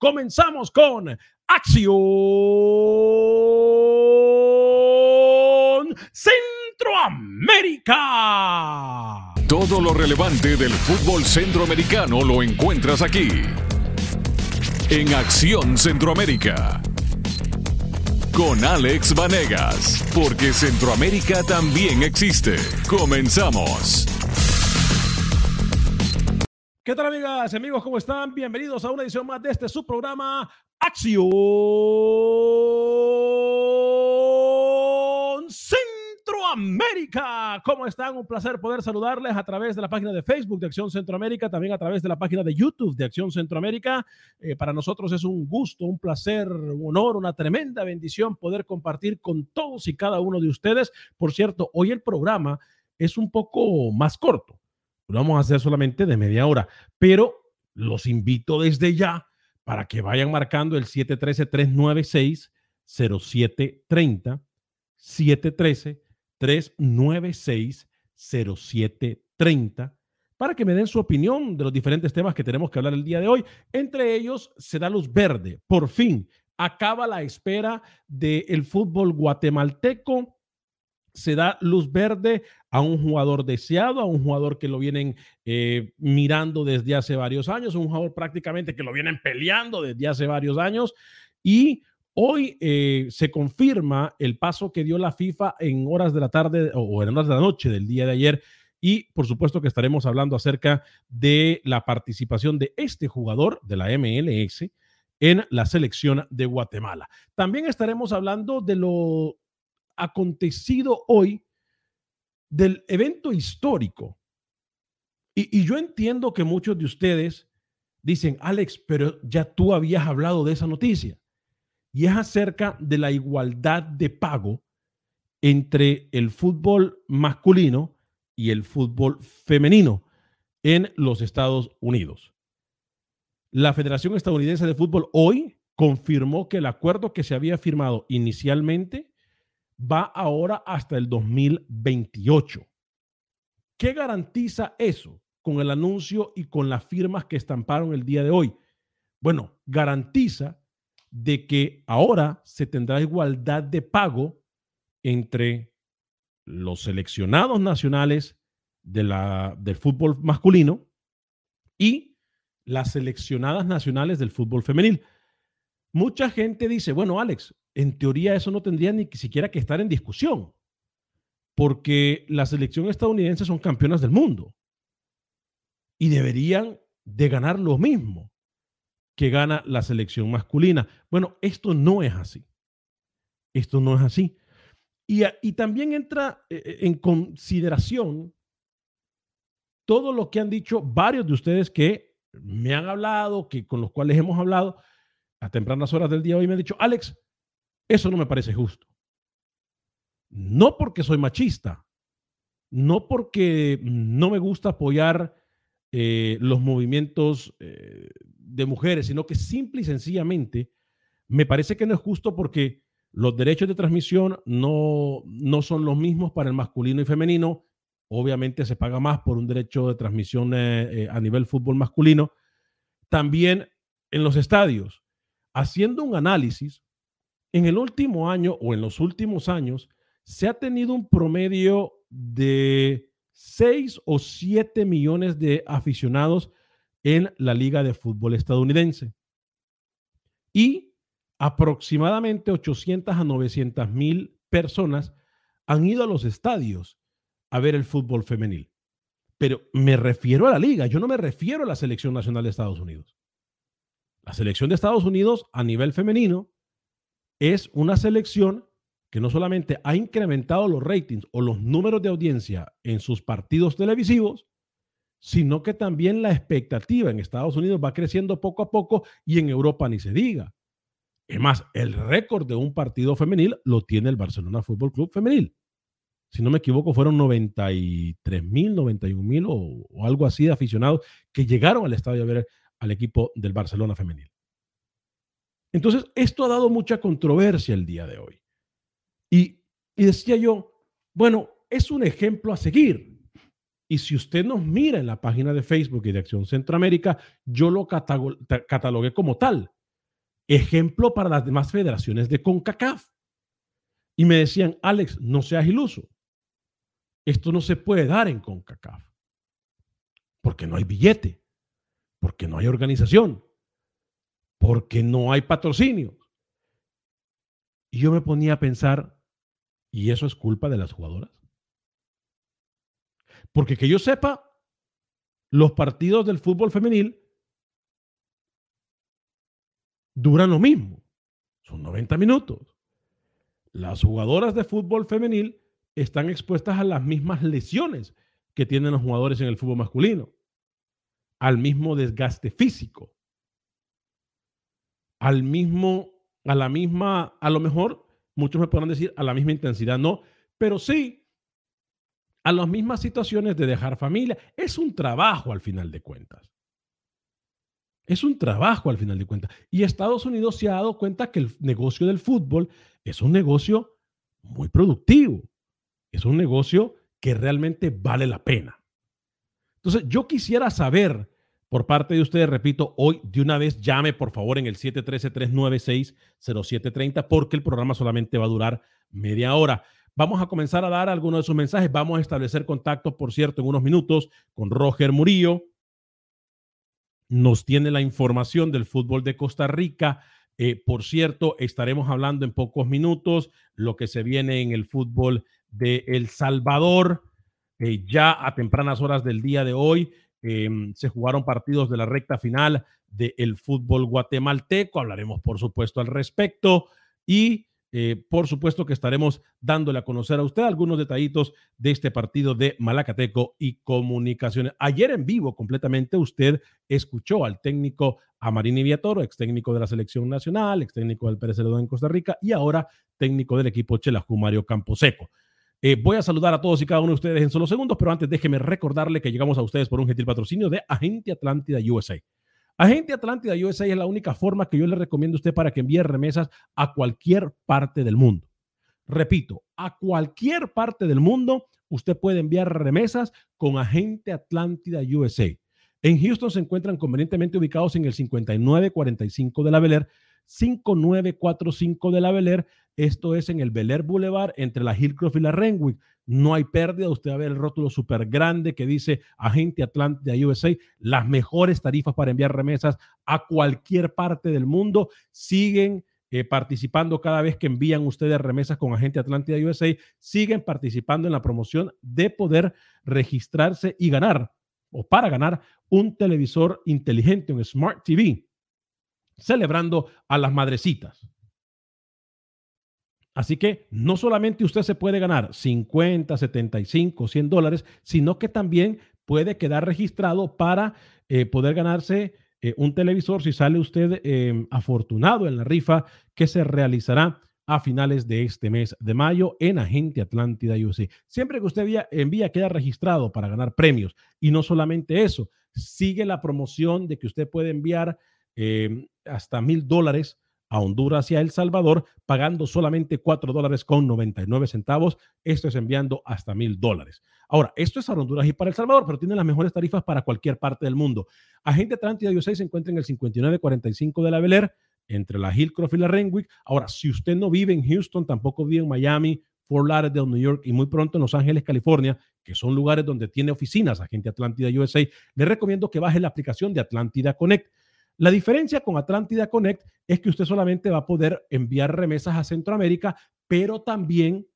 Comenzamos con Acción Centroamérica. Todo lo relevante del fútbol centroamericano lo encuentras aquí. En Acción Centroamérica. Con Alex Vanegas. Porque Centroamérica también existe. Comenzamos. ¿Qué tal amigas y amigos? ¿Cómo están? Bienvenidos a una edición más de este subprograma Acción Centroamérica. ¿Cómo están? Un placer poder saludarles a través de la página de Facebook de Acción Centroamérica, también a través de la página de YouTube de Acción Centroamérica. Eh, para nosotros es un gusto, un placer, un honor, una tremenda bendición poder compartir con todos y cada uno de ustedes. Por cierto, hoy el programa es un poco más corto lo vamos a hacer solamente de media hora, pero los invito desde ya para que vayan marcando el 713-396-0730, 713-396-0730, para que me den su opinión de los diferentes temas que tenemos que hablar el día de hoy. Entre ellos, se da luz verde. Por fin, acaba la espera del fútbol guatemalteco se da luz verde a un jugador deseado, a un jugador que lo vienen eh, mirando desde hace varios años, un jugador prácticamente que lo vienen peleando desde hace varios años y hoy eh, se confirma el paso que dio la FIFA en horas de la tarde o en horas de la noche del día de ayer y por supuesto que estaremos hablando acerca de la participación de este jugador de la MLS en la selección de Guatemala. También estaremos hablando de lo acontecido hoy del evento histórico. Y, yo entiendo que muchos de ustedes dicen, Alex, pero ya tú habías hablado de esa noticia. Y es acerca de la igualdad de pago entre el fútbol masculino y el fútbol femenino en los Estados Unidos. La Federación Estadounidense de Fútbol hoy confirmó que el acuerdo que se había firmado inicialmente va ahora hasta el 2028. ¿Qué garantiza eso con el anuncio y con las firmas que estamparon el día de hoy? Bueno, garantiza de que ahora se tendrá igualdad de pago entre los seleccionados nacionales de la, del fútbol masculino y las seleccionadas nacionales del fútbol femenil. Mucha gente dice, bueno, Alex, en teoría eso no tendría ni siquiera que estar en discusión, porque la selección estadounidense son campeonas del mundo y deberían de ganar lo mismo que gana la selección masculina. Bueno, esto no es así. Esto no es así. Y, y también entra eh, eh, en consideración todo lo que han dicho varios de ustedes que me han hablado, que con los cuales hemos hablado a tempranas horas del día hoy, me han dicho, Alex, eso no me parece justo. No porque soy machista, no porque no me gusta apoyar eh, los movimientos eh, de mujeres, sino que simple y sencillamente me parece que no es justo porque los derechos de transmisión no, no son los mismos para el masculino y femenino. Obviamente se paga más por un derecho de transmisión eh, a nivel fútbol masculino. También en los estadios, haciendo un análisis, en el último año o en los últimos años se ha tenido un promedio de 6 o 7 millones de aficionados en la Liga de Fútbol estadounidense. Y aproximadamente 800 a 900 mil personas han ido a los estadios a ver el fútbol femenil. Pero me refiero a la liga, yo no me refiero a la selección nacional de Estados Unidos. La selección de Estados Unidos a nivel femenino es una selección que no solamente ha incrementado los ratings o los números de audiencia en sus partidos televisivos, sino que también la expectativa en Estados Unidos va creciendo poco a poco y en Europa ni se diga. Es más, el récord de un partido femenil lo tiene el Barcelona Fútbol Club femenil. Si no me equivoco, fueron 93 mil, 91 mil o, o, algo así de aficionados que llegaron al estadio a ver al equipo del Barcelona femenil. Entonces, esto ha dado mucha controversia el día de hoy. Y, decía yo, bueno, es un ejemplo a seguir. Y si usted nos mira en la página de Facebook y de Acción Centroamérica, yo lo catalogué como tal ejemplo para las demás federaciones de CONCACAF. Y me decían, Alex, no seas iluso. Esto no se puede dar en CONCACAF. Porque no hay billete, porque no hay organización, porque no hay patrocinio. Y yo me ponía a pensar, ¿y eso es culpa de las jugadoras? Porque que yo sepa, los partidos del fútbol femenil duran lo mismo. Son 90 minutos. Las jugadoras de fútbol femenil están expuestas a las mismas lesiones que tienen los jugadores en el fútbol masculino, al mismo desgaste físico, al mismo, a la misma, a lo mejor muchos me podrán decir a la misma intensidad, no, pero sí a las mismas situaciones de dejar familia. Es un trabajo al final de cuentas. Es un trabajo al final de cuentas. Y Estados Unidos se ha dado cuenta que el negocio del fútbol es un negocio muy productivo. Es un negocio que realmente vale la pena. Entonces, yo quisiera saber por parte de ustedes, repito, hoy de una vez llame por favor en el 713-396-0730 porque el programa solamente va a durar media hora. Vamos a comenzar a dar algunos de sus mensajes. Vamos a establecer contacto, por cierto, en unos minutos con Roger Murillo, nos tiene la información del fútbol de Costa Rica. Eh, por cierto, estaremos hablando en pocos minutos lo que se viene en el fútbol de El Salvador. Eh, ya a tempranas horas del día de hoy em, se jugaron partidos de la recta final del fútbol guatemalteco. Hablaremos, por supuesto, al respecto. Y eh, por supuesto que estaremos dándole a conocer a usted algunos detallitos de este partido de Malacateco y Comunicaciones. Ayer en vivo completamente usted escuchó al técnico Amarini Viatoro, ex técnico de la selección nacional, ex técnico del Pérez Celedón en Costa Rica y ahora técnico del equipo Chelajú Mario Camposeco. Eh, voy a saludar a todos y cada uno de ustedes en solo segundos, pero antes déjeme recordarle que llegamos a ustedes por un gentil patrocinio de Agente Atlántida USA. Agente Atlántida USA es la única forma que yo le recomiendo a usted para que envíe remesas a cualquier parte del mundo. Repito, a cualquier parte del mundo usted puede enviar remesas con Agente Atlántida USA. En Houston se encuentran convenientemente ubicados en el 5945 de la Bel 5945 de la Bel Esto es en el Bel Boulevard entre la Hillcroft y la Renwick no hay pérdida. Usted va a ver el rótulo súper grande que dice Agente Atlántida USA, las mejores tarifas para enviar remesas a cualquier parte del mundo. Siguen eh, participando cada vez que envían ustedes remesas con Agente Atlántida USA, siguen participando en la promoción de poder registrarse y ganar o para ganar un televisor inteligente, un Smart TV, celebrando a las madrecitas. Así que no solamente usted se puede ganar 50, 75, 100 dólares, sino que también puede quedar registrado para eh, poder ganarse eh, un televisor si sale usted em, afortunado en la rifa que se realizará a finales de este mes de mayo en Agente Atlántida USA. Siempre que usted envía, envía queda registrado para ganar premios. Y no solamente eso, sigue la promoción de que usted puede enviar em, hasta mil dólares a Honduras y a El Salvador, pagando solamente 4 dólares con 99 centavos. Esto es enviando hasta mil dólares. Ahora, esto es para Honduras y para El Salvador, pero tiene las mejores tarifas para cualquier parte del mundo. Agente Atlántida USA se encuentra en el 5945 de la Bel entre la Hillcroft y la Renwick. Ahora, si usted no vive en Houston, tampoco vive en Miami, Fort Lauderdale, New York y muy pronto en Los Ángeles, California, que son lugares donde tiene oficinas Agente Atlántida USA, le recomiendo que baje la aplicación de Atlántida Connect. La diferencia con Atlántida Connect es que usted solamente va a poder enviar remesas a Centroamérica, pero también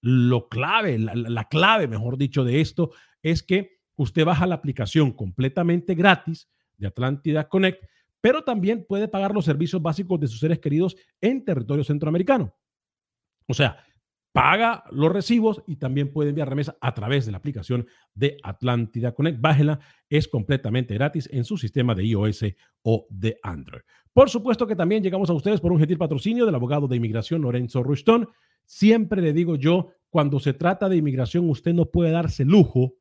lo clave, la, clave, mejor dicho, de esto es que usted baja la aplicación completamente gratis de Atlántida Connect, pero también puede pagar los servicios básicos de sus seres queridos en territorio centroamericano. O sea, paga los recibos y también puede enviar remesa a través de la aplicación de Atlántida Connect. Bájela, es completamente gratis en su sistema de iOS o de Android. Por supuesto que también llegamos a ustedes por un gentil patrocinio del abogado de inmigración Lorenzo Ruston. Siempre le digo yo, cuando se trata de inmigración, usted no puede darse lujo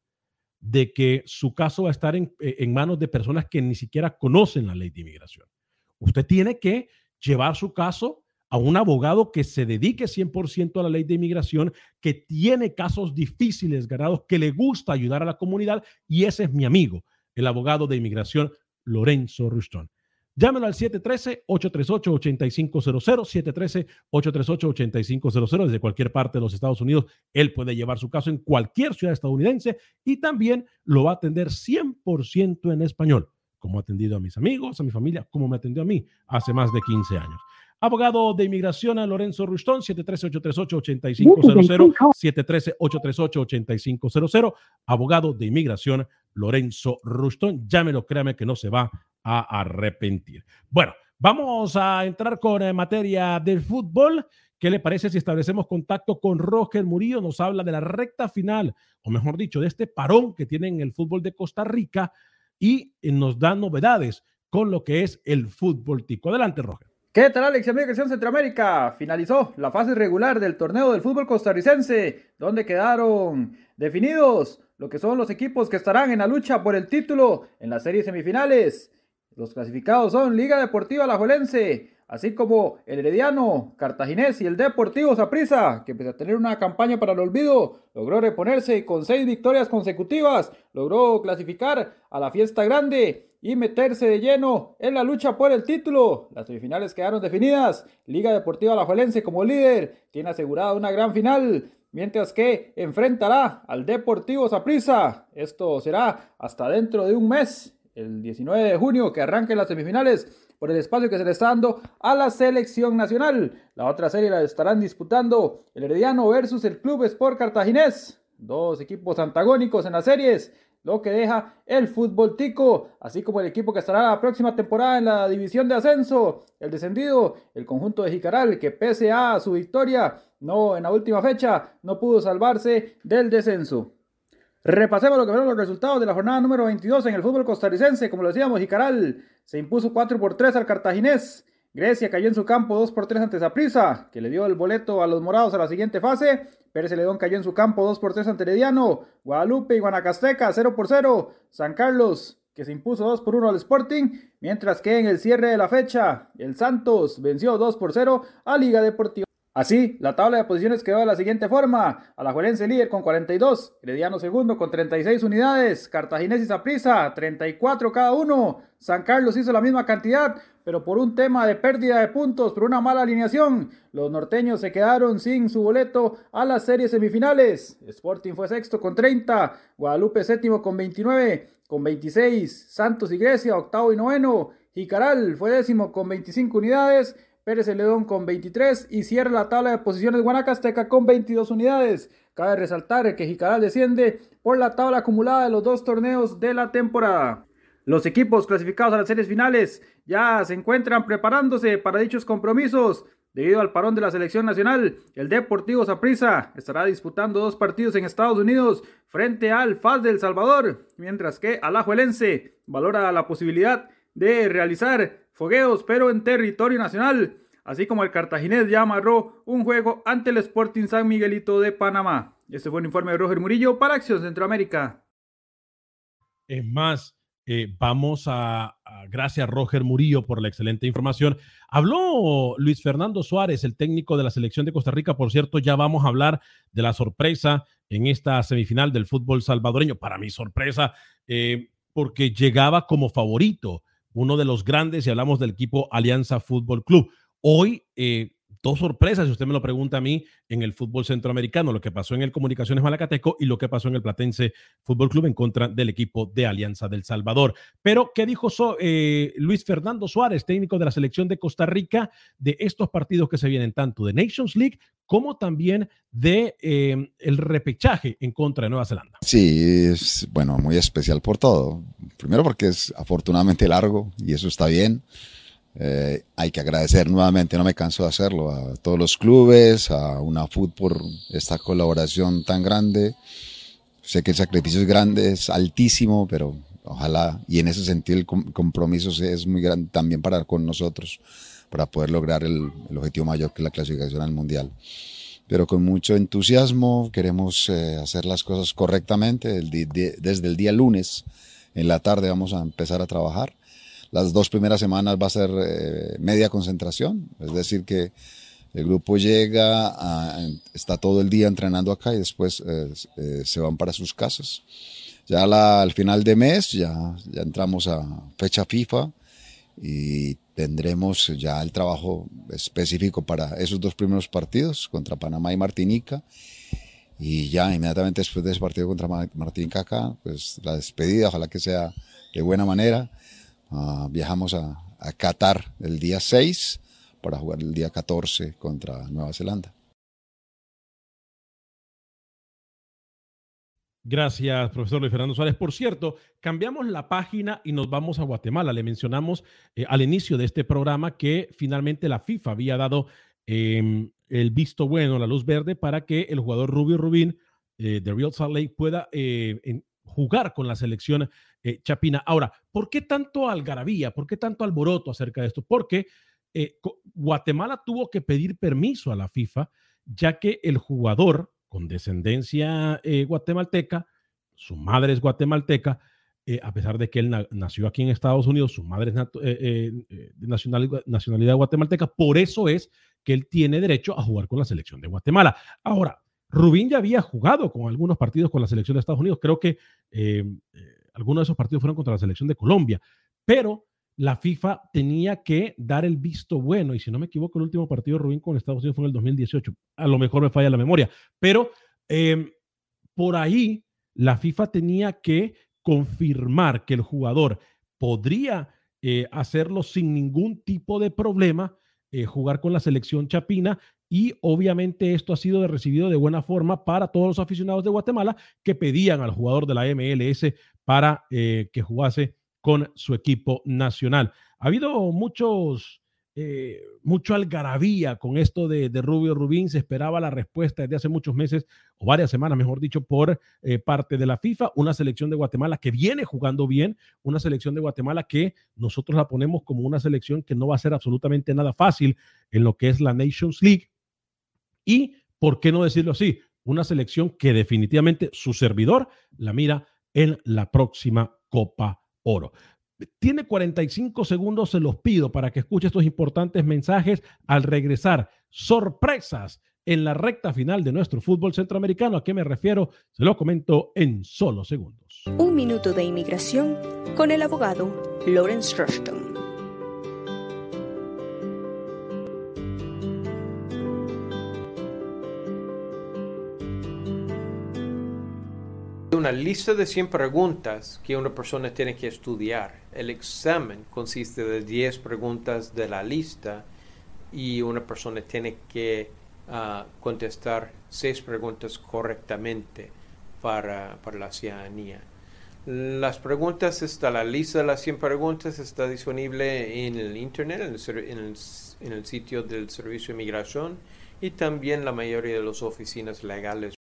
de que su caso va a estar en, en manos de personas que ni siquiera conocen la ley de inmigración. Usted tiene que llevar su caso a un abogado que se dedique 100% a la ley de inmigración, que tiene casos difíciles ganados, que le gusta ayudar a la comunidad y ese es mi amigo, el abogado de inmigración Lorenzo Rustón. Llámelo al 713-838-8500, 713-838-8500 desde cualquier parte de los Estados Unidos. Él puede llevar su caso en cualquier ciudad estadounidense y también lo va a atender 100% en español, como ha atendido a mis amigos, a mi familia, como me atendió a mí hace más de 15 años. Abogado de inmigración a Lorenzo Rustón, 713-838-8500, 713-838-8500. Abogado de inmigración Lorenzo Rustón. Llámelo, créame que no se va a arrepentir. Bueno, vamos a entrar con eh, materia del fútbol. ¿Qué le parece si establecemos contacto con Roger Murillo? Nos habla de la recta final, o mejor dicho, de este parón que tiene en el fútbol de Costa Rica y nos da novedades con lo que es el fútbol tico. Adelante, Roger. ¿Qué tal, Alex? Amiga Centroamérica. Finalizó la fase regular del torneo del fútbol costarricense, donde quedaron definidos lo que son los equipos que estarán en la lucha por el título en las series semifinales. Los clasificados son Liga Deportiva Alajuelense, así como el Herediano, Cartaginés y el Deportivo Saprissa, que pese a tener una campaña para el olvido, logró reponerse con seis victorias consecutivas, logró clasificar a la fiesta grande y meterse de lleno en la lucha por el título. Las semifinales quedaron definidas. Liga Deportiva Alajuelense como líder tiene asegurada una gran final, mientras que enfrentará al Deportivo Saprissa. Esto será hasta dentro de un mes, el 19 de junio, que arranquen las semifinales por el espacio que se le está dando a la selección nacional. La otra serie la estarán disputando el Herediano versus el Club Sport Cartaginés. Dos equipos antagónicos en las series lo que deja el fútbol tico, así como el equipo que estará la próxima temporada en la división de ascenso, el descendido, el conjunto de Jicaral, que pese a su victoria, no en la última fecha, no pudo salvarse del descenso. Repasemos lo que fueron los resultados de la jornada número 22 en el fútbol costarricense. Como lo decíamos, Jicaral se impuso 4 por 3 al Cartaginés. Grecia cayó en su campo 2 por 3 ante Zaprisa, que le dio el boleto a los morados a la siguiente fase. Pérez Celedón cayó en su campo 2 por 3 ante Herediano. Guadalupe y Guanacasteca 0 por 0. San Carlos, que se impuso 2 por 1 al Sporting. Mientras que en el cierre de la fecha, el Santos venció 2 por 0 a Liga Deportiva. Así, la tabla de posiciones quedó de la siguiente forma. Alajuelense líder con 42, Herediano segundo con 36 unidades, Cartaginés y Saprissa 34 cada uno. San Carlos hizo la misma cantidad, pero por un tema de pérdida de puntos, por una mala alineación, los norteños se quedaron sin su boleto a las series semifinales. Sporting fue sexto con 30, Guadalupe séptimo con 29, con 26, Santos y Grecia octavo y noveno, Jicaral fue décimo con 25 unidades, Pérez Celedón con 23 y cierra la tabla de posiciones Guanacasteca con 22 unidades. Cabe resaltar que Jicaral desciende por la tabla acumulada de los dos torneos de la temporada. Los equipos clasificados a las series finales ya se encuentran preparándose para dichos compromisos. Debido al parón de la selección nacional, el Deportivo Saprissa estará disputando dos partidos en Estados Unidos frente al FAS del Salvador, mientras que Alajuelense valora la posibilidad de realizar fogueos, pero en territorio nacional, así como el cartaginés ya amarró un juego ante el Sporting San Miguelito de Panamá. Este fue un informe de Roger Murillo para Acción Centroamérica. Es más, eh, vamos a, gracias Roger Murillo por la excelente información. Habló Luis Fernando Suárez, el técnico de la selección de Costa Rica. Por cierto, ya vamos a hablar de la sorpresa en esta semifinal del fútbol salvadoreño. Para mi sorpresa, eh, porque llegaba como favorito uno de los grandes, y hablamos del equipo Alianza Fútbol Club. Hoy, eh, dos sorpresas, si usted me lo pregunta a mí, en el fútbol centroamericano, lo que pasó en el Comunicaciones Malacateco y lo que pasó en el Platense Fútbol Club en contra del equipo de Alianza del Salvador. Pero, ¿qué dijo eh, Luis Fernando Suárez, técnico de la selección de Costa Rica, de estos partidos que se vienen tanto de Nations League como también de eh, el repechaje en contra de Nueva Zelanda? Sí, es bueno, muy especial por todo. Primero porque es afortunadamente largo y eso está bien Eh, hay que agradecer nuevamente, no me canso de hacerlo, a todos los clubes, a una por esta colaboración tan grande. Sé que el sacrificio es grande, es altísimo, pero ojalá, y en ese sentido el compromiso es muy grande también para con nosotros, para poder lograr el, objetivo mayor que es la clasificación al Mundial. Pero con mucho entusiasmo queremos eh, hacer las cosas correctamente. desde el día lunes en la tarde vamos a empezar a trabajar las dos primeras semanas va a ser eh, media concentración, es decir que el grupo llega, está todo el día entrenando acá y después eh, eh, se van para sus casas. Ya al final de mes ya, ya entramos a fecha FIFA y tendremos ya el trabajo específico para esos dos primeros partidos contra Panamá y Martinica. Y ya inmediatamente después de ese partido contra Martinica acá, pues la despedida, ojalá que sea de buena manera Ah, viajamos a, Qatar el día 6 para jugar el día 14 contra Nueva Zelanda. Gracias, profesor Luis Fernando Suárez. Por cierto, cambiamos la página y nos vamos a Guatemala. Le mencionamos eh, al inicio de este programa que finalmente la FIFA había dado em, el visto bueno, la luz verde, para que el jugador Rubio Rubín eh, de Real Salt Lake pueda eh, jugar con la selección eh, Chapina. Ahora, ¿por qué tanto algarabía? ¿Por qué tanto alboroto acerca de esto? Porque eh, Guatemala tuvo que pedir permiso a la FIFA, ya que el jugador con descendencia eh, guatemalteca, su madre es guatemalteca, a pesar de que él nació aquí en Estados Unidos, su madre es de nacionalidad guatemalteca, por eso es que él tiene derecho a jugar con la selección de Guatemala. Ahora, Rubín ya había jugado con algunos partidos con la selección de Estados Unidos. Creo que algunos de esos partidos fueron contra la selección de Colombia, pero la FIFA tenía que dar el visto bueno. Y si no me equivoco, el último partido Rubín con Estados Unidos fue en el 2018. A lo mejor me falla la memoria, pero em, por ahí la FIFA tenía que confirmar que el jugador podría eh, hacerlo sin ningún tipo de problema, jugar con la selección chapina y obviamente esto ha sido recibido de buena forma para todos los aficionados de Guatemala que pedían al jugador de la MLS para eh, que jugase con su equipo nacional. Ha habido muchos, eh, mucho algarabía con esto de, Rubio Rubín. Se esperaba la respuesta desde hace muchos meses, o varias semanas, mejor dicho, por eh, parte de la FIFA. Una selección de Guatemala que viene jugando bien, una selección de Guatemala que nosotros la ponemos como una selección que no va a ser absolutamente nada fácil en lo que es la Nations League y, ¿por qué no decirlo así? Una selección que definitivamente su servidor la mira en la próxima Copa Oro. Tiene 45 segundos, se los pido para que escuche estos importantes mensajes al regresar. Sorpresas en la recta final de nuestro fútbol centroamericano. ¿A qué me refiero? Se lo comento en solo segundos. Un minuto de inmigración con el abogado Lawrence Rushton. Una lista de 100 preguntas que una persona tiene que estudiar. El examen consiste de 10 preguntas de la lista y una persona tiene que ah, contestar 6 preguntas correctamente para, la ciudadanía. Las preguntas, está la lista de las 100 preguntas está disponible en el internet, en el, en el sitio del Servicio de Migración y también la mayoría de las oficinas legales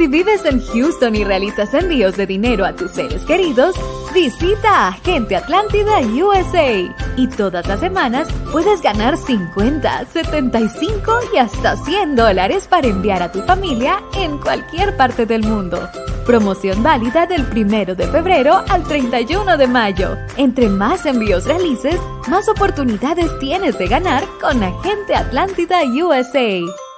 si vives en Houston y realizas envíos de dinero a tus seres queridos, visita Agente Atlántida USA. Y todas las semanas puedes ganar 50, 75 y hasta 100 dólares para enviar a tu familia en cualquier parte del mundo. Promoción válida del 1 de febrero al 31 de mayo. Entre más envíos realices, más oportunidades tienes de ganar con Agente Atlántida USA.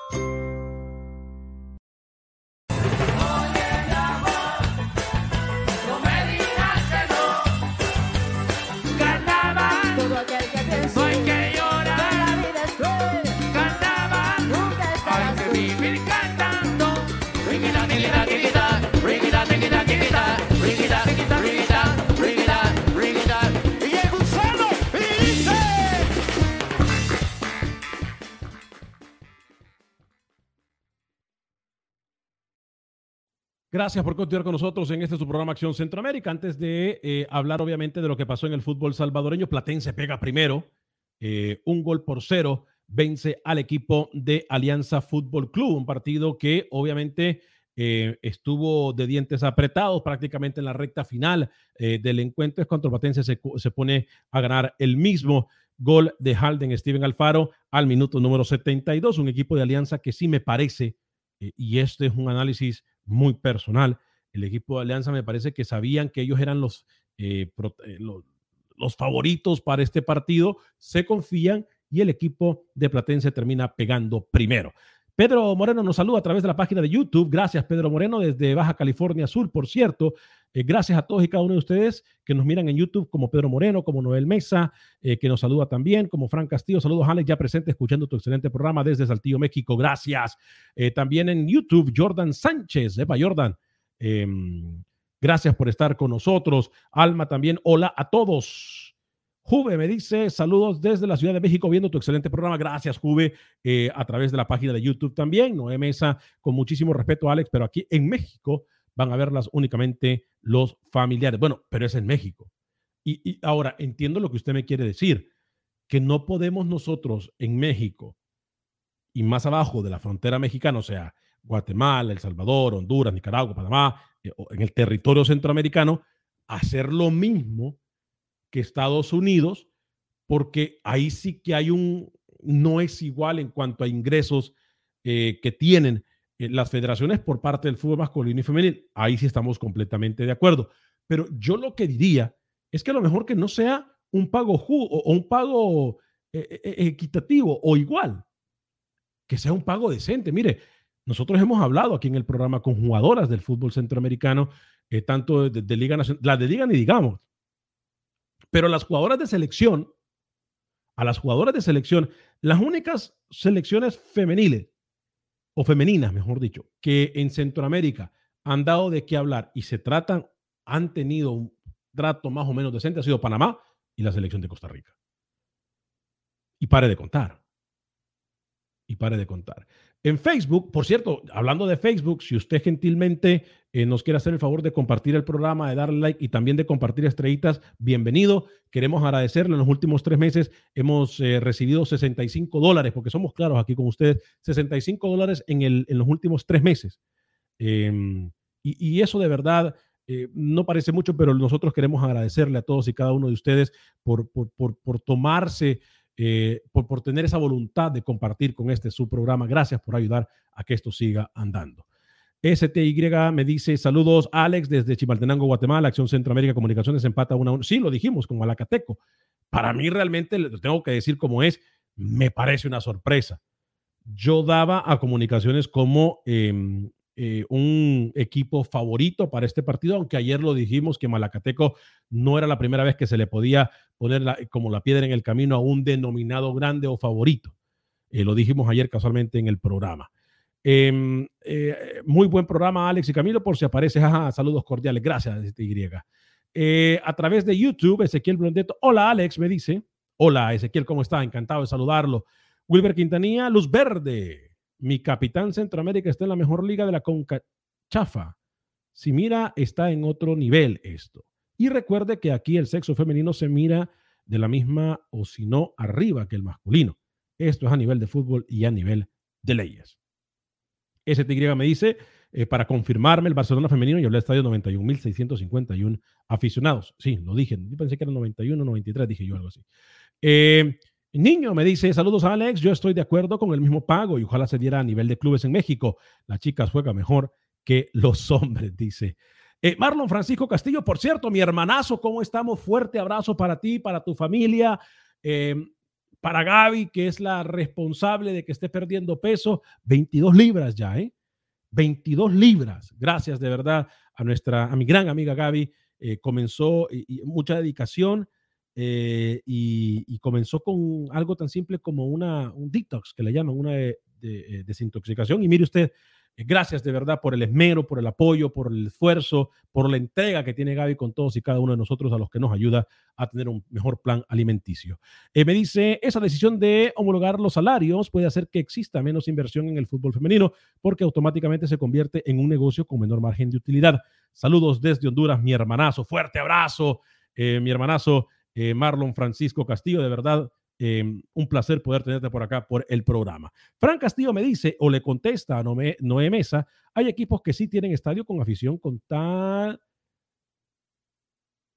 Gracias por continuar con nosotros en este su programa Acción Centroamérica. Antes de eh, hablar, obviamente, de lo que pasó en el fútbol salvadoreño, Platense pega primero, eh, un gol por cero, vence al equipo de Alianza Fútbol Club, un partido que obviamente eh, estuvo de dientes apretados prácticamente en la recta final del encuentro. Es contra Platense se, se pone a ganar el mismo gol de Halden Steven Alfaro al minuto número 72, un equipo de Alianza que sí me parece, y este es un análisis muy personal. El equipo de Alianza me parece que sabían que ellos eran los, eh, eh, los, favoritos para este partido, se confían y el equipo de Platense termina pegando primero. Pedro Moreno nos saluda a través de la página de YouTube. Gracias, Pedro Moreno, desde Baja California Sur, por cierto. Eh, gracias a todos y cada uno de ustedes que nos miran en YouTube, como Pedro Moreno, como Noel Mesa, que nos saluda también, como Fran Castillo. Saludos, Alex, ya presente, escuchando tu excelente programa desde Saltillo, México. Gracias. también en YouTube, Jordan Sánchez. Epa, Jordan. Em, gracias por estar con nosotros. Alma también, hola a todos. Juve me dice saludos desde la Ciudad de México viendo tu excelente programa. Gracias, Juve, eh, a través de la página de YouTube también. Noé Mesa, con muchísimo respeto, Alex, pero aquí en México van a verlas únicamente los familiares. Bueno, pero es en México. Y, ahora entiendo lo que usted me quiere decir, que no podemos nosotros en México y más abajo de la frontera mexicana, o sea, Guatemala, El Salvador, Honduras, Nicaragua, Panamá, eh, en el territorio centroamericano, hacer lo mismo que Estados Unidos, porque ahí sí que hay un, no es igual en cuanto a ingresos eh, que tienen las federaciones por parte del fútbol masculino y femenino. Ahí sí estamos completamente de acuerdo. Pero yo lo que diría es que a lo mejor que no sea un pago o, un pago equitativo o igual, que sea un pago decente. Mire, nosotros hemos hablado aquí en el programa con jugadoras del fútbol centroamericano, eh, tanto de, Liga Nacional, la de Liga ni digamos, pero las jugadoras de selección, a las jugadoras de selección, las únicas selecciones femeniles, o femeninas, mejor dicho, que en Centroamérica han dado de qué hablar y se tratan, han tenido un trato más o menos decente, ha sido Panamá y la selección de Costa Rica. Y pare de contar. Y pare de contar. En Facebook, por cierto, hablando de Facebook, si usted gentilmente eh, nos quiere hacer el favor de compartir el programa, de darle like y también de compartir estrellitas, bienvenido. Queremos agradecerle. En los últimos tres meses hemos eh, recibido 65 dólares, porque somos claros aquí con ustedes, 65 dólares en, el, en los últimos tres meses. Em, y, eso de verdad eh, no parece mucho, pero nosotros queremos agradecerle a todos y cada uno de ustedes por, por, por, por tomarse eh, por, por, tener esa voluntad de compartir con este su programa. Gracias por ayudar a que esto siga andando. STY me dice, saludos Alex desde Chimaltenango, Guatemala, Acción Centroamérica Comunicaciones empata 1 a 1. Sí, lo dijimos con Malacateco. Para mí realmente, lo tengo que decir como es, me parece una sorpresa. Yo daba a Comunicaciones como eh, eh, un equipo favorito para este partido, aunque ayer lo dijimos que Malacateco no era la primera vez que se le podía poner como la piedra en el camino a un denominado grande o favorito. Eh, lo dijimos ayer casualmente en el programa. Em, eh, muy buen programa, Alex y Camilo, por si aparece. saludos cordiales. Gracias, este Y. a través de YouTube, Ezequiel Blondeto. Hola, Alex, me dice. Hola, Ezequiel, ¿cómo está? Encantado de saludarlo. Wilber Quintanilla, Luz Verde. Mi capitán Centroamérica está en la mejor liga de la CONCACHAFA. Si mira, está en otro nivel esto. Y recuerde que aquí el sexo femenino se mira de la misma o si no arriba que el masculino. Esto es a nivel de fútbol y a nivel de leyes. STY me dice, eh, para confirmarme, el Barcelona femenino y el estadio 91.651 aficionados. Sí, lo dije. Yo pensé que era 91, 93, dije yo algo así. Eh, Niño me dice, saludos Alex, yo estoy de acuerdo con el mismo pago y ojalá se diera a nivel de clubes en México. Las chicas juegan mejor que los hombres, dice. Eh, Marlon Francisco Castillo, por cierto, mi hermanazo, ¿cómo estamos? Fuerte abrazo para ti, para tu familia, em, para Gaby, que es la responsable de que esté perdiendo peso. 22 libras ya, ¿eh? 22 libras. Gracias de verdad a nuestra, a mi gran amiga Gaby. Eh, comenzó y mucha dedicación eh, y, comenzó con algo tan simple como una, un detox, que le llaman una eh, desintoxicación. Y mire usted Eh, gracias de verdad por el esmero, por el apoyo, por el esfuerzo, por la entrega que tiene Gaby con todos y cada uno de nosotros a los que nos ayuda a tener un mejor plan alimenticio. Me dice, esa decisión de homologar los salarios puede hacer que exista menos inversión en el fútbol femenino porque automáticamente se convierte en un negocio con menor margen de utilidad. Saludos desde Honduras, mi hermanazo. Fuerte abrazo, mi hermanazo Marlon Francisco Castillo. De verdad, Em, un placer poder tenerte por acá por el programa. Fran Castillo me dice o le contesta a Noé, Mesa, hay equipos que sí tienen estadio con afición con tal,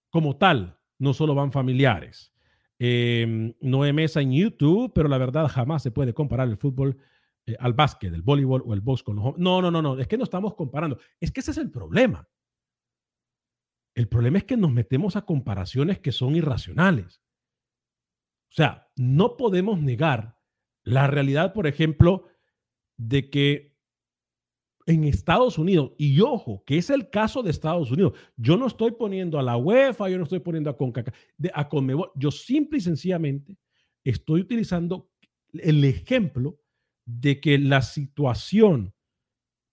como tal, no solo van familiares. Eh, Noé Mesa en YouTube, pero la verdad jamás se puede comparar el fútbol eh, al básquet, el voleibol o el box con los No, no, no, no, es que no estamos comparando. Es que ese es el problema. El problema es que nos metemos a comparaciones que son irracionales. O sea, no podemos negar la realidad, por ejemplo, de que en Estados Unidos, y ojo, que es el caso de Estados Unidos, yo no estoy poniendo a la UEFA, yo no estoy poniendo a CONCACAF, a CONMEBOL, yo simple y sencillamente estoy utilizando el ejemplo de que la situación,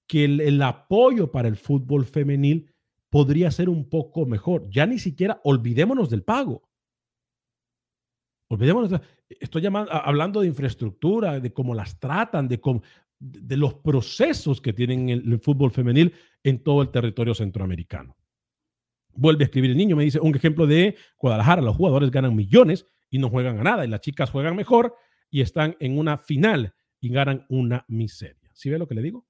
que el, el apoyo para el fútbol femenil podría ser un poco mejor. Ya ni siquiera olvidémonos del pago. Olvidémonos, estoy llamando, hablando de infraestructura, de cómo las tratan, de, los procesos que tienen el, fútbol femenil en todo el territorio centroamericano. Vuelve a escribir el niño, me dice un ejemplo de Guadalajara, los jugadores ganan millones y no juegan a nada, y las chicas juegan mejor y están en una final y ganan una miseria. ¿Sí ve lo que le digo?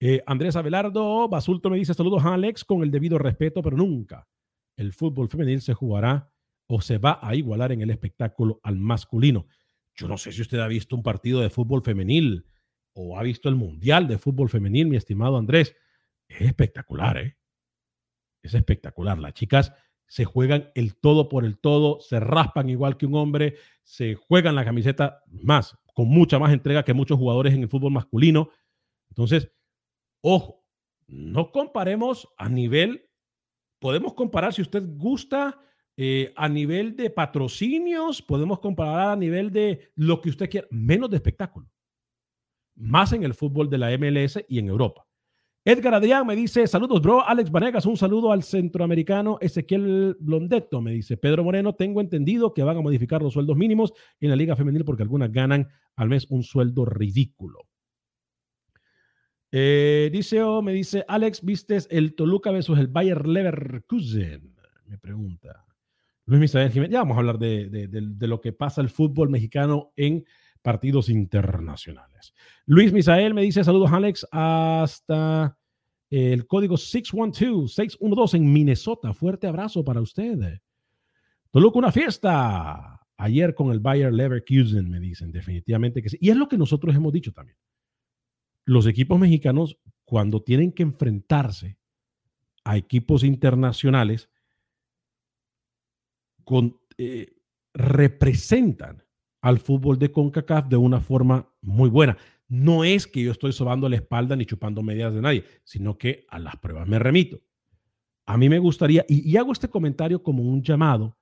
Eh, Andrés Abelardo Basulto me dice saludos a Alex con el debido respeto, pero nunca el fútbol femenil se jugará o se va a igualar en el espectáculo al masculino. Yo no sé si usted ha visto un partido de fútbol femenil o ha visto el Mundial de Fútbol Femenil, mi estimado Andrés. Es espectacular, ¿eh? Es espectacular. Las chicas se juegan el todo por el todo, se raspan igual que un hombre, se juegan la camiseta más, con mucha más entrega que muchos jugadores en el fútbol masculino. Entonces, ojo, no comparemos a nivel, podemos comparar si usted gusta eh, a nivel de patrocinios, podemos comparar a nivel de lo que usted quiera, menos de espectáculo. Más en el fútbol de la MLS y en Europa. Edgar Adrián me dice, saludos, bro. Alex Vanegas, un saludo al centroamericano Ezequiel Blondetto. Me dice, Pedro Moreno, tengo entendido que van a modificar los sueldos mínimos en la Liga Femenil porque algunas ganan al mes un sueldo ridículo. Eh, dice, oh, me dice, Alex, ¿vistes el Toluca versus el Bayer Leverkusen? Me pregunta. Luis Misael Jiménez, ya vamos a hablar de, lo que pasa el fútbol mexicano en partidos internacionales. Luis Misael me dice saludos Alex hasta el código 612, 612 en Minnesota. Fuerte abrazo para usted. Toluca una fiesta. Ayer con el Bayer Leverkusen me dicen definitivamente que sí. Y es lo que nosotros hemos dicho también. Los equipos mexicanos cuando tienen que enfrentarse a equipos internacionales, eh, representan al fútbol de CONCACAF de una forma muy buena. No es que yo estoy sobando la espalda ni chupando medias de nadie, sino que a las pruebas me remito. A mí me gustaría, y, y hago este comentario como un llamado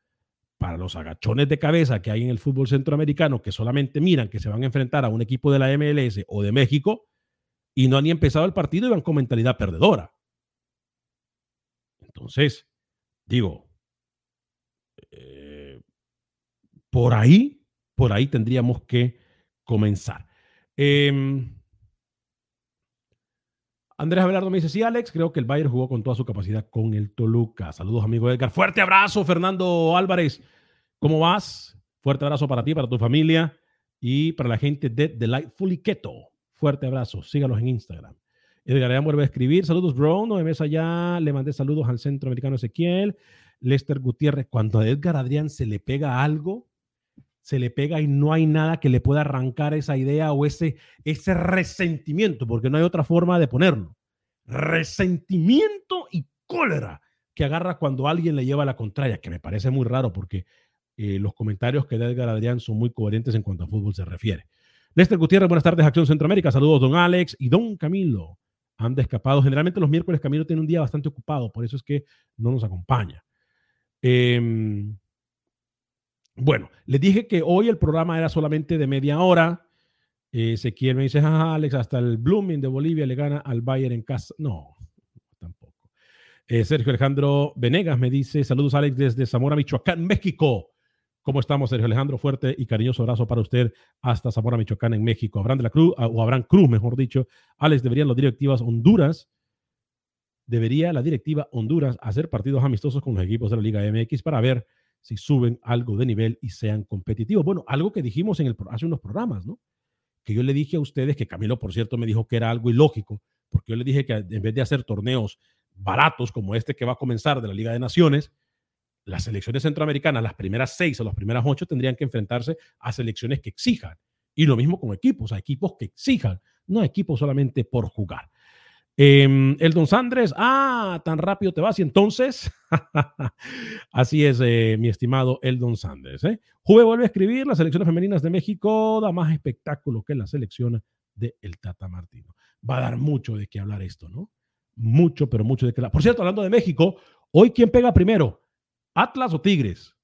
para los agachones de cabeza que hay en el fútbol centroamericano que solamente miran que se van a enfrentar a un equipo de la MLS o de México y no han ni empezado el partido y van con mentalidad perdedora. Entonces, digo, eh, por ahí, por ahí tendríamos que comenzar. Em, Andrés Abelardo me dice, sí, Alex, creo que el Bayern jugó con toda su capacidad con el Toluca. Saludos, amigo Edgar. Fuerte abrazo, Fernando Álvarez. ¿Cómo vas? Fuerte abrazo para ti, para tu familia y para la gente de Delightfully Keto. Fuerte abrazo. Sígalos en Instagram. Edgar ya vuelve a escribir. Saludos, bro. No me ves allá. Le mandé saludos al centroamericano Ezequiel. Lester Gutiérrez, cuando a Edgar Adrián se le pega algo, se le pega y no hay nada que le pueda arrancar esa idea o ese, ese resentimiento, porque no hay otra forma de ponerlo. Resentimiento y cólera que agarra cuando alguien le lleva la contraria, que me parece muy raro porque eh, los comentarios que da Edgar Adrián son muy coherentes en cuanto a fútbol se refiere. Lester Gutiérrez, buenas tardes, Acción Centroamérica. Saludos, don Alex y don Camilo. Han escapado. Generalmente los miércoles Camilo tiene un día bastante ocupado, por eso es que no nos acompaña. Em, bueno, les dije que hoy el programa era solamente de media hora. Ezequiel me dice, Alex, hasta el Blooming de Bolivia le gana al Bayern en casa. No, tampoco. Eh, Sergio Alejandro Venegas me dice, saludos Alex desde Zamora, Michoacán, México. ¿Cómo estamos, Sergio Alejandro? Fuerte y cariñoso abrazo para usted hasta Zamora, Michoacán, en México. Abraham de la Cruz, o Abraham Cruz, mejor dicho. Alex, deberían las directivas Honduras, debería la directiva Honduras hacer partidos amistosos con los equipos de la Liga MX para ver si suben algo de nivel y sean competitivos. Bueno, algo que dijimos en el, hace unos programas, ¿no? Que yo le dije a ustedes, que Camilo, por cierto, me dijo que era algo ilógico, porque yo le dije que en vez de hacer torneos baratos como este que va a comenzar de la Liga de Naciones, las selecciones centroamericanas, las primeras seis o las primeras ocho, tendrían que enfrentarse a selecciones que exijan. Y lo mismo con equipos, a equipos que exijan, no equipos solamente por jugar. Eh, el Don Sandres, ah, tan rápido te vas y entonces, así es, eh, mi estimado El Don Sanders. ¿eh? Juve vuelve a escribir, las selecciones femeninas de México da más espectáculo que la selección de El Tata Martino. Va a dar mucho de qué hablar esto, ¿no? Mucho, pero mucho de qué hablar. Por cierto, hablando de México, hoy quién pega primero, Atlas o Tigres.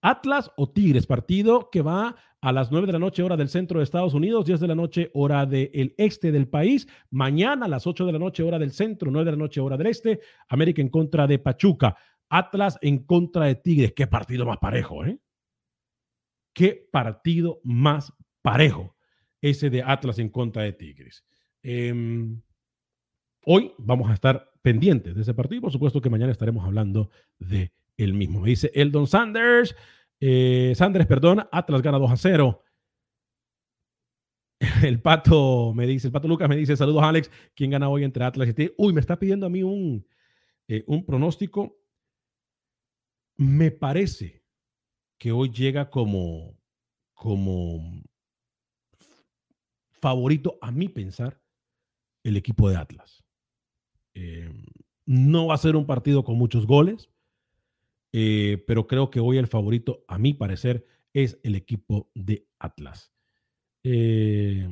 Atlas o Tigres, partido que va a las 9 de la noche hora del centro de Estados Unidos, 10 de la noche hora del este del país, mañana a las 8 de la noche hora del centro, 9 de la noche hora del este, América en contra de Pachuca, Atlas en contra de Tigres, qué partido más parejo, ¿eh? Qué partido más parejo ese de Atlas en contra de Tigres. Eh, hoy vamos a estar pendientes de ese partido, por supuesto que mañana estaremos hablando de el mismo. Me dice Eldon Sanders, eh, Sanders, perdón, Atlas gana 2 a 0. El pato me dice, el pato Lucas me dice, saludos Alex, ¿quién gana hoy entre Atlas y Tigres? Uy, me está pidiendo a mí un, eh, un pronóstico. Me parece que hoy llega como, como favorito, a mi pensar, el equipo de Atlas. Eh, no va a ser un partido con muchos goles, eh, pero creo que hoy el favorito, a mi parecer, es el equipo de Atlas. Eh,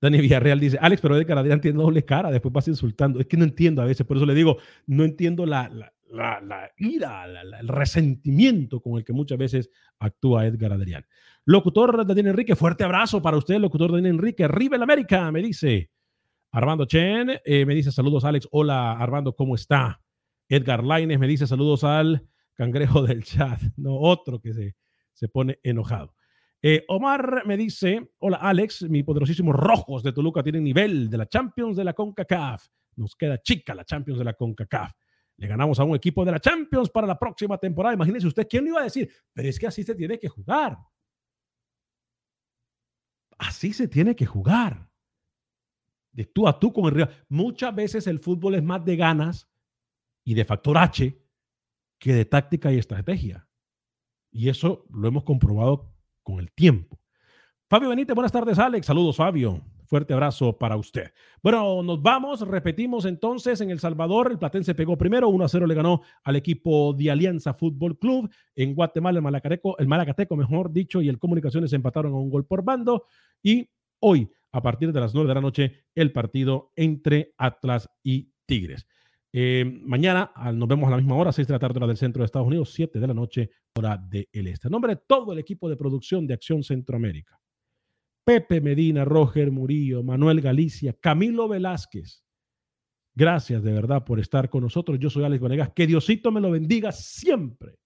Dani Villarreal dice, Alex, pero Edgar Adrián tiene doble cara, después vas insultando. Es que no entiendo a veces, por eso le digo, no entiendo la, la, ira, el resentimiento con el que muchas veces actúa Edgar Adrián. Locutor Daniel Enrique, fuerte abrazo para usted, locutor Daniel Enrique. Riva el América, me dice. Armando Chen eh, me dice saludos, Alex. Hola, Armando, ¿cómo está? Edgar Laines me dice saludos al cangrejo del chat. No, otro que se, se pone enojado. Eh, Omar me dice, hola Alex, mi poderosísimo Rojos de Toluca tienen nivel de la Champions de la CONCACAF. Nos queda chica la Champions de la CONCACAF. Le ganamos a un equipo de la Champions para la próxima temporada. Imagínense usted, ¿quién lo iba a decir? Pero es que así se tiene que jugar. Así se tiene que jugar. De tú a tú con el rival. Muchas veces el fútbol es más de ganas y de factor H que de táctica y estrategia. Y eso lo hemos comprobado con el tiempo. Fabio Benítez, buenas tardes, Alex. Saludos, Fabio. Fuerte abrazo para usted. Bueno, nos vamos, repetimos entonces en El Salvador, el Platense pegó primero, 1 a 0 le ganó al equipo de Alianza Fútbol Club. En Guatemala, el Malacateco, el Malacateco, mejor dicho, y el Comunicaciones empataron a un gol por bando. Y hoy, a partir de las 9 de la noche, el partido entre Atlas y Tigres. Eh, mañana nos vemos a la misma hora, 6 de la tarde, hora del centro de Estados Unidos, 7 de la noche, hora del este. En nombre de todo el equipo de producción de Acción Centroamérica, Pepe Medina, Roger Murillo, Manuel Galicia, Camilo Velázquez. Gracias de verdad por estar con nosotros. Yo soy Alex Vanegas. Que Diosito me lo bendiga siempre.